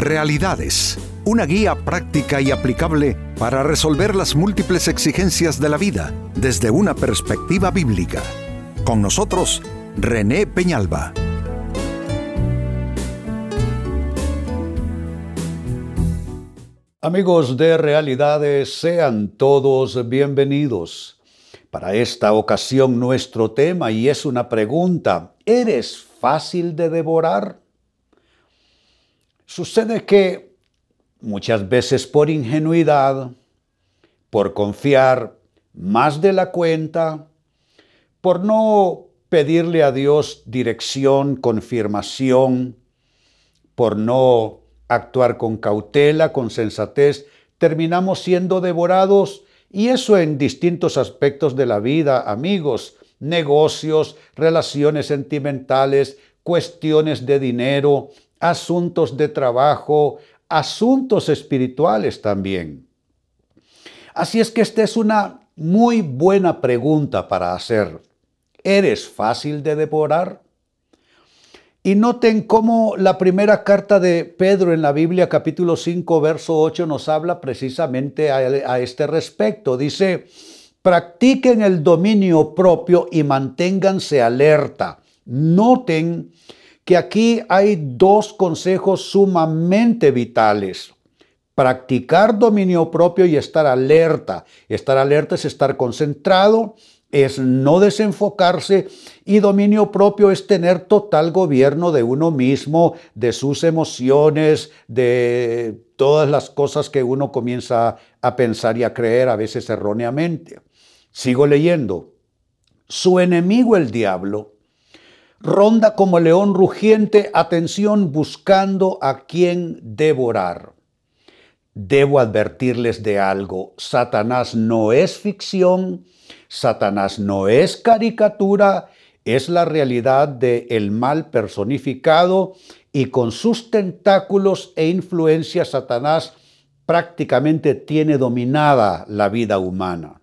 Realidades, una guía práctica y aplicable para resolver las múltiples exigencias de la vida desde una perspectiva bíblica. Con nosotros, René Peñalba. Amigos de Realidades, sean todos bienvenidos. Para esta ocasión nuestro tema, y es una pregunta, ¿eres fácil de devorar? Sucede que muchas veces por ingenuidad, por confiar más de la cuenta, por no pedirle a Dios dirección, confirmación, por no actuar con cautela, con sensatez, terminamos siendo devorados. Y eso en distintos aspectos de la vida, amigos, negocios, relaciones sentimentales, cuestiones de dinero, asuntos de trabajo, asuntos espirituales también. Así es que esta es una muy buena pregunta para hacer. ¿Eres fácil de devorar? Y noten cómo la primera carta de Pedro en la Biblia, capítulo 5, verso 8, nos habla precisamente a, este respecto. Dice, practiquen el dominio propio y manténganse alerta. Noten que aquí hay dos consejos sumamente vitales. Practicar dominio propio y estar alerta. Estar alerta es estar concentrado es no desenfocarse y dominio propio es tener total gobierno de uno mismo, de sus emociones, de todas las cosas que uno comienza a pensar y a creer a veces erróneamente. Sigo leyendo. Su enemigo el diablo ronda como león rugiente, atención, buscando a quien devorar. Debo advertirles de algo, Satanás no es ficción, Satanás no es caricatura, es la realidad del el mal personificado y con sus tentáculos e influencias Satanás prácticamente tiene dominada la vida humana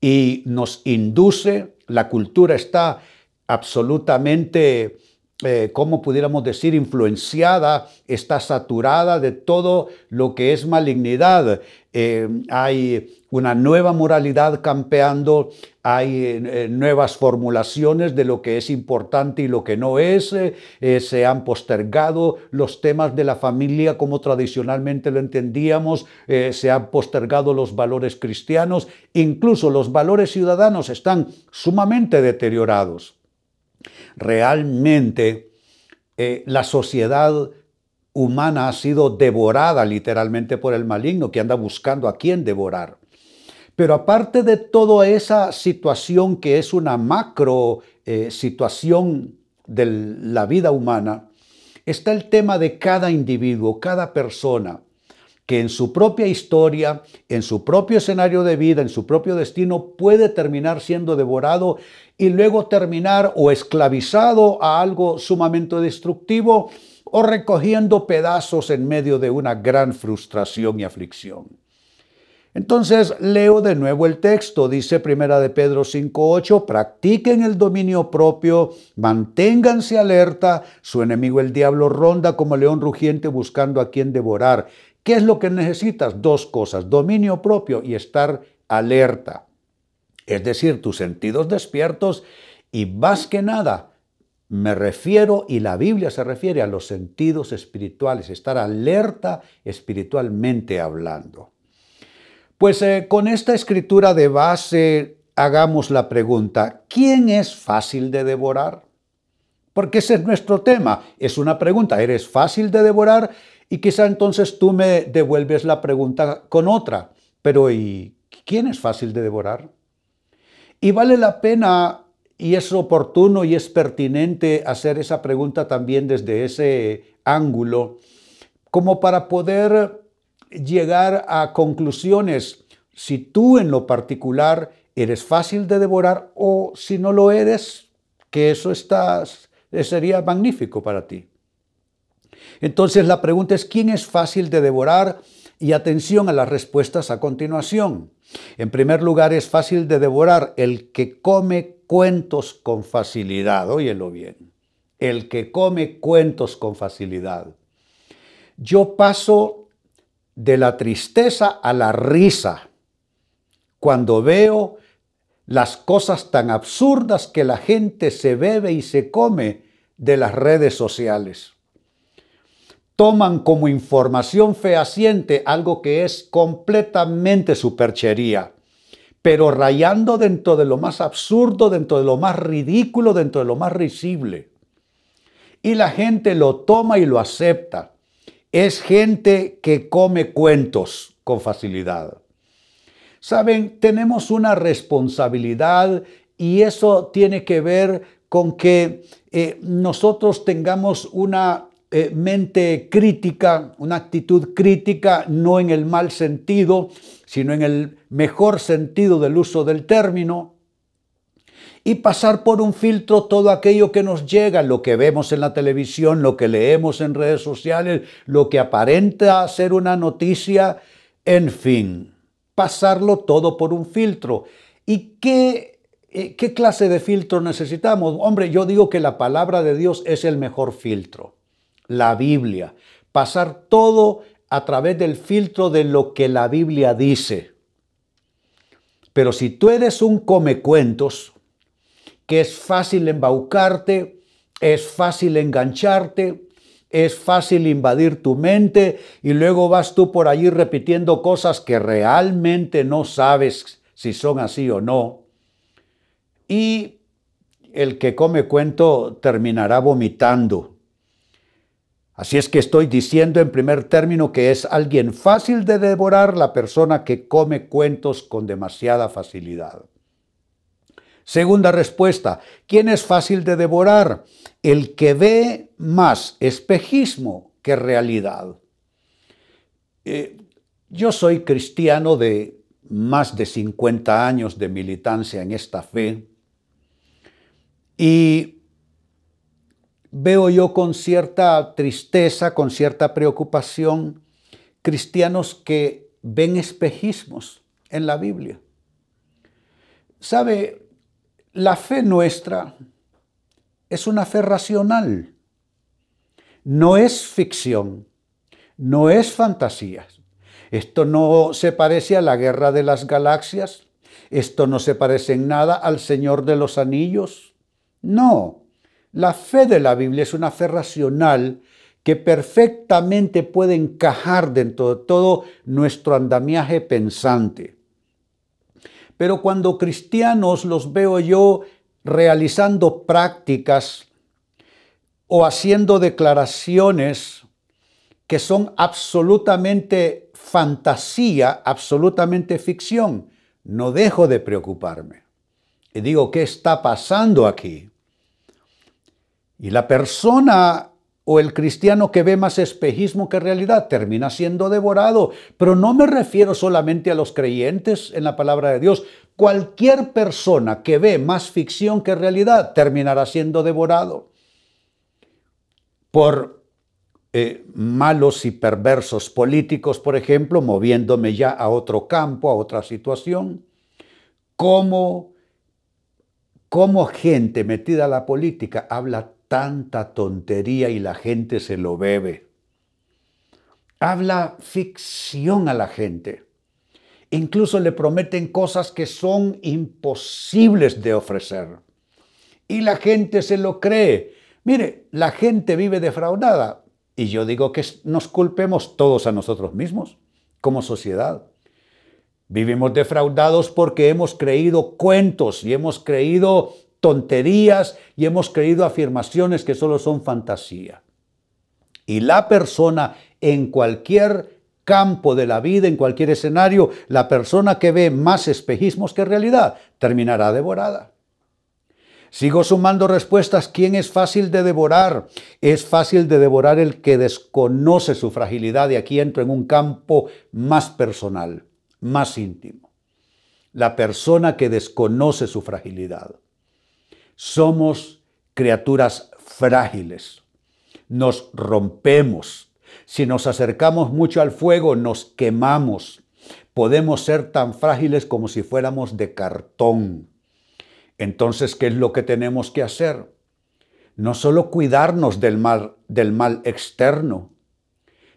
y nos induce, la cultura está absolutamente eh, ¿cómo pudiéramos decir, influenciada, está saturada de todo lo que es malignidad. Eh, hay una nueva moralidad campeando, hay eh, nuevas formulaciones de lo que es importante y lo que no es, se han postergado los temas de la familia como tradicionalmente lo entendíamos, se han postergado los valores cristianos, incluso los valores ciudadanos están sumamente deteriorados realmente eh, la sociedad humana ha sido devorada literalmente por el maligno que anda buscando a quién devorar. Pero aparte de toda esa situación que es una macro eh, situación de la vida humana, está el tema de cada individuo, cada persona que en su propia historia, en su propio escenario de vida, en su propio destino, puede terminar siendo devorado y luego terminar o esclavizado a algo sumamente destructivo o recogiendo pedazos en medio de una gran frustración y aflicción. Entonces leo de nuevo el texto, dice Primera de Pedro 5:8, practiquen el dominio propio, manténganse alerta, su enemigo el diablo ronda como león rugiente buscando a quien devorar. ¿Qué es lo que necesitas? Dos cosas, dominio propio y estar alerta. Es decir, tus sentidos despiertos y más que nada, me refiero, y la Biblia se refiere a los sentidos espirituales, estar alerta espiritualmente hablando. Pues eh, con esta escritura de base hagamos la pregunta, ¿quién es fácil de devorar? Porque ese es nuestro tema, es una pregunta, ¿eres fácil de devorar? Y quizá entonces tú me devuelves la pregunta con otra, pero ¿y quién es fácil de devorar? Y vale la pena y es oportuno y es pertinente hacer esa pregunta también desde ese ángulo, como para poder llegar a conclusiones si tú en lo particular eres fácil de devorar o si no lo eres, que eso está, sería magnífico para ti. Entonces la pregunta es, ¿quién es fácil de devorar? Y atención a las respuestas a continuación. En primer lugar, es fácil de devorar el que come cuentos con facilidad. Óyelo bien. El que come cuentos con facilidad. yo paso de la tristeza a la risa cuando veo las cosas tan absurdas que la gente se bebe y se come de las redes sociales. Toman como información fehaciente algo que es completamente superchería, pero rayando dentro de lo más absurdo, dentro de lo más ridículo, dentro de lo más risible. Y la gente lo toma y lo acepta. Es gente que come cuentos con facilidad. Saben, tenemos una responsabilidad y eso tiene que ver con que eh, nosotros tengamos una eh, mente crítica, una actitud crítica, no en el mal sentido, sino en el mejor sentido del uso del término, y pasar por un filtro todo aquello que nos llega, lo que vemos en la televisión, lo que leemos en redes sociales, lo que aparenta ser una noticia, en fin pasarlo todo por un filtro. ¿Y qué, eh, qué clase de filtro necesitamos? Hombre, yo digo que la palabra de Dios es el mejor filtro, la Biblia. Pasar todo a través del filtro de lo que la Biblia dice. Pero si tú eres un comecuentos, que es fácil embaucarte, es fácil engancharte, es fácil invadir tu mente y luego vas tú por allí repitiendo cosas que realmente no sabes si son así o no. Y el que come cuento terminará vomitando. Así es que estoy diciendo en primer término que es alguien fácil de devorar la persona que come cuentos con demasiada facilidad. Segunda respuesta, ¿quién es fácil de devorar? El que ve más espejismo que realidad. Eh, yo soy cristiano de más de 50 años de militancia en esta fe y veo yo con cierta tristeza, con cierta preocupación, cristianos que ven espejismos en la Biblia. ¿Sabe? La fe nuestra es una fe racional. No es ficción, no es fantasía. Esto no se parece a la guerra de las galaxias, esto no se parece en nada al Señor de los Anillos. No, la fe de la Biblia es una fe racional que perfectamente puede encajar dentro de todo nuestro andamiaje pensante. Pero cuando cristianos los veo yo realizando prácticas o haciendo declaraciones que son absolutamente fantasía, absolutamente ficción, no dejo de preocuparme. Y digo, ¿qué está pasando aquí? Y la persona o el cristiano que ve más espejismo que realidad termina siendo devorado. Pero no me refiero solamente a los creyentes en la palabra de Dios. Cualquier persona que ve más ficción que realidad terminará siendo devorado por eh, malos y perversos políticos, por ejemplo, moviéndome ya a otro campo, a otra situación. Como, como gente metida a la política habla tanta tontería y la gente se lo bebe. Habla ficción a la gente. Incluso le prometen cosas que son imposibles de ofrecer. Y la gente se lo cree. Mire, la gente vive defraudada. Y yo digo que nos culpemos todos a nosotros mismos como sociedad. Vivimos defraudados porque hemos creído cuentos y hemos creído tonterías y hemos creído afirmaciones que solo son fantasía. Y la persona en cualquier campo de la vida, en cualquier escenario, la persona que ve más espejismos que realidad, terminará devorada. Sigo sumando respuestas. ¿Quién es fácil de devorar? Es fácil de devorar el que desconoce su fragilidad y aquí entro en un campo más personal, más íntimo. La persona que desconoce su fragilidad. Somos criaturas frágiles. Nos rompemos. Si nos acercamos mucho al fuego, nos quemamos. Podemos ser tan frágiles como si fuéramos de cartón. Entonces, ¿qué es lo que tenemos que hacer? No solo cuidarnos del mal, del mal externo,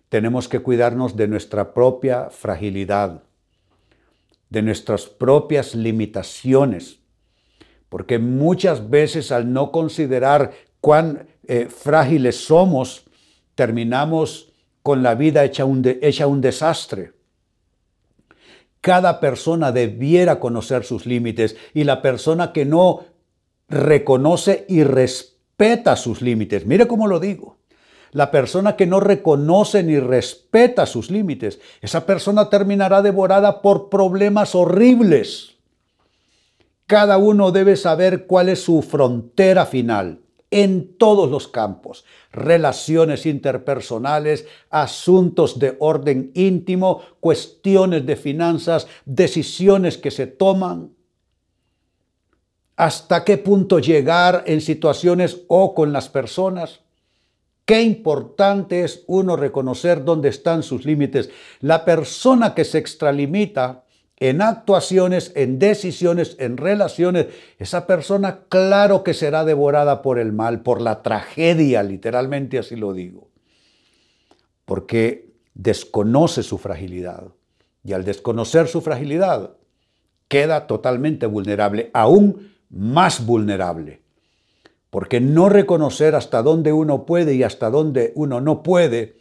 tenemos que cuidarnos de nuestra propia fragilidad, de nuestras propias limitaciones, porque muchas veces al no considerar cuán eh, frágiles somos, terminamos con la vida hecha un, hecha un desastre. Cada persona debiera conocer sus límites y la persona que no reconoce y respeta sus límites, mire cómo lo digo, la persona que no reconoce ni respeta sus límites, esa persona terminará devorada por problemas horribles. Cada uno debe saber cuál es su frontera final en todos los campos, relaciones interpersonales, asuntos de orden íntimo, cuestiones de finanzas, decisiones que se toman. ¿Hasta qué punto llegar en situaciones o con las personas? Qué importante es uno reconocer dónde están sus límites. La persona que se extralimita en actuaciones, en decisiones, en relaciones, esa persona claro que será devorada por el mal, por la tragedia, literalmente así lo digo, porque desconoce su fragilidad. Y al desconocer su fragilidad, queda totalmente vulnerable, aún más vulnerable. Porque no reconocer hasta dónde uno puede y hasta dónde uno no puede,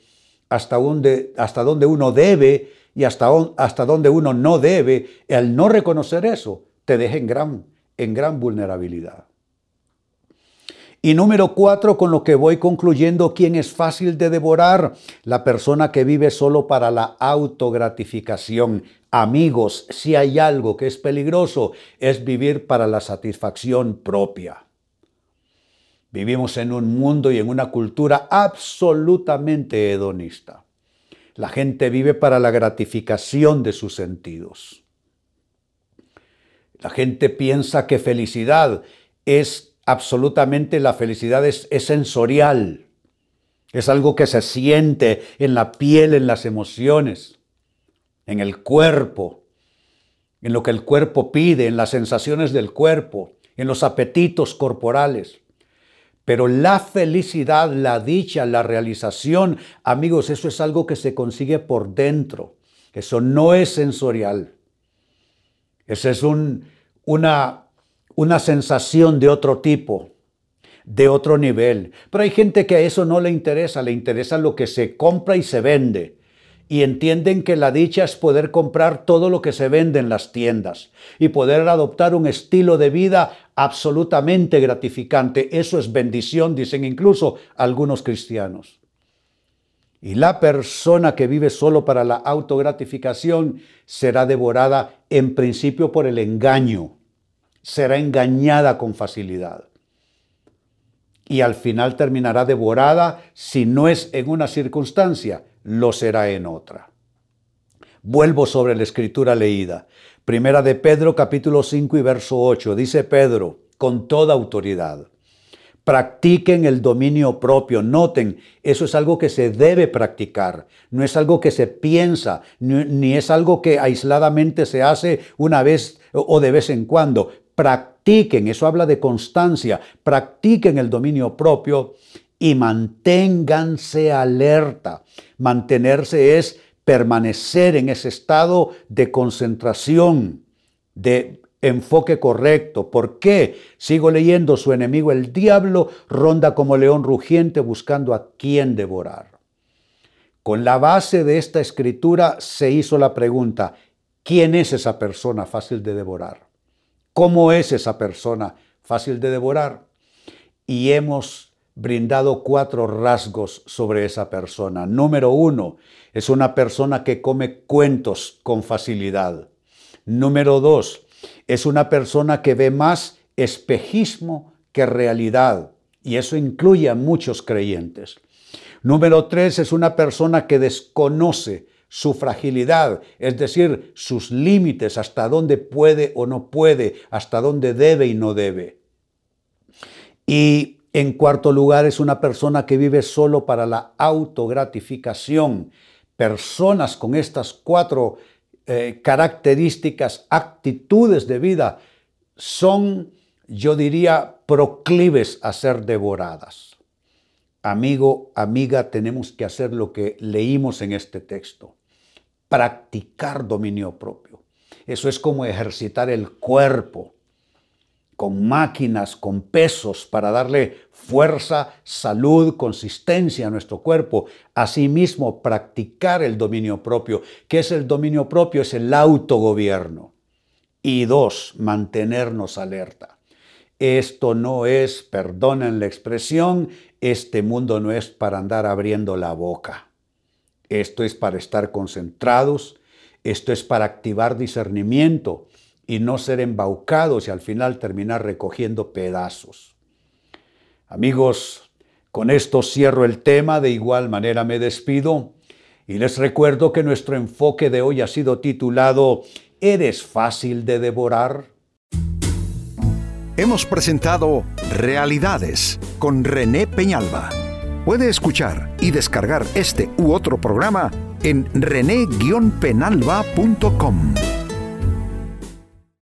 hasta dónde, hasta dónde uno debe y hasta, hasta donde uno no debe, el no reconocer eso te deja en gran, en gran vulnerabilidad. Y número cuatro, con lo que voy concluyendo, ¿quién es fácil de devorar? La persona que vive solo para la autogratificación. Amigos, si hay algo que es peligroso, es vivir para la satisfacción propia. Vivimos en un mundo y en una cultura absolutamente hedonista. La gente vive para la gratificación de sus sentidos. La gente piensa que felicidad es absolutamente, la felicidad es, sensorial. Es algo que se siente en la piel, en las emociones, en el cuerpo, en lo que el cuerpo pide, en las sensaciones del cuerpo, en los apetitos corporales. Pero la felicidad, la dicha, la realización, amigos, eso es algo que se consigue por dentro. Eso no es sensorial. Esa es una, una sensación de otro tipo, de otro nivel. Pero hay gente que a eso no le interesa, le interesa lo que se compra y se vende y entienden que la dicha es poder comprar todo lo que se vende en las tiendas y poder adoptar un estilo de vida absolutamente gratificante. Eso es bendición, dicen incluso algunos cristianos. Y la persona que vive solo para la autogratificación será devorada en principio por el engaño, será engañada con facilidad. Y al final terminará devorada si no es en una circunstancia, lo será en otra. Vuelvo sobre la escritura leída. Primera de Pedro capítulo 5 y verso 8. Dice Pedro, con toda autoridad. Practiquen el dominio propio. Noten, eso es algo que se debe practicar. No es algo que se piensa, ni, es algo que aisladamente se hace una vez o de vez en cuando. Practiquen, eso habla de constancia. Practiquen el dominio propio y manténganse alerta. Mantenerse es permanecer en ese estado de concentración, de enfoque correcto. ¿Por qué? Sigo leyendo, su enemigo el diablo ronda como león rugiente buscando a quien devorar. Con la base de esta escritura se hizo la pregunta, ¿quién es esa persona fácil de devorar? ¿Cómo es esa persona fácil de devorar? Y hemos brindado cuatro rasgos sobre esa persona. Número uno, es una persona que come cuentos con facilidad. Número dos, es una persona que ve más espejismo que realidad. Y eso incluye a muchos creyentes. Número tres, es una persona que desconoce su fragilidad, es decir, sus límites, hasta dónde puede o no puede, hasta dónde debe y no debe. Y en cuarto lugar, es una persona que vive solo para la autogratificación. Personas con estas cuatro eh, características, actitudes de vida, son, yo diría, proclives a ser devoradas. amigo, amiga, tenemos que hacer lo que leímos en este texto. Practicar dominio propio. Eso es como ejercitar el cuerpo con máquinas, con pesos para darle fuerza, salud, consistencia a nuestro cuerpo. Asimismo, practicar el dominio propio. ¿Qué es el dominio propio? Es el autogobierno. Y dos, mantenernos alerta. Esto no es, perdonen la expresión, este mundo no es para andar abriendo la boca. Esto es para estar concentrados, esto es para activar discernimiento y no ser embaucados y al final terminar recogiendo pedazos. Amigos, con esto cierro el tema, de igual manera me despido y les recuerdo que nuestro enfoque de hoy ha sido titulado ¿Eres fácil de devorar? hemos presentado Realidades con René Peñalba. Puede escuchar y descargar este u otro programa en rene-penalba.com.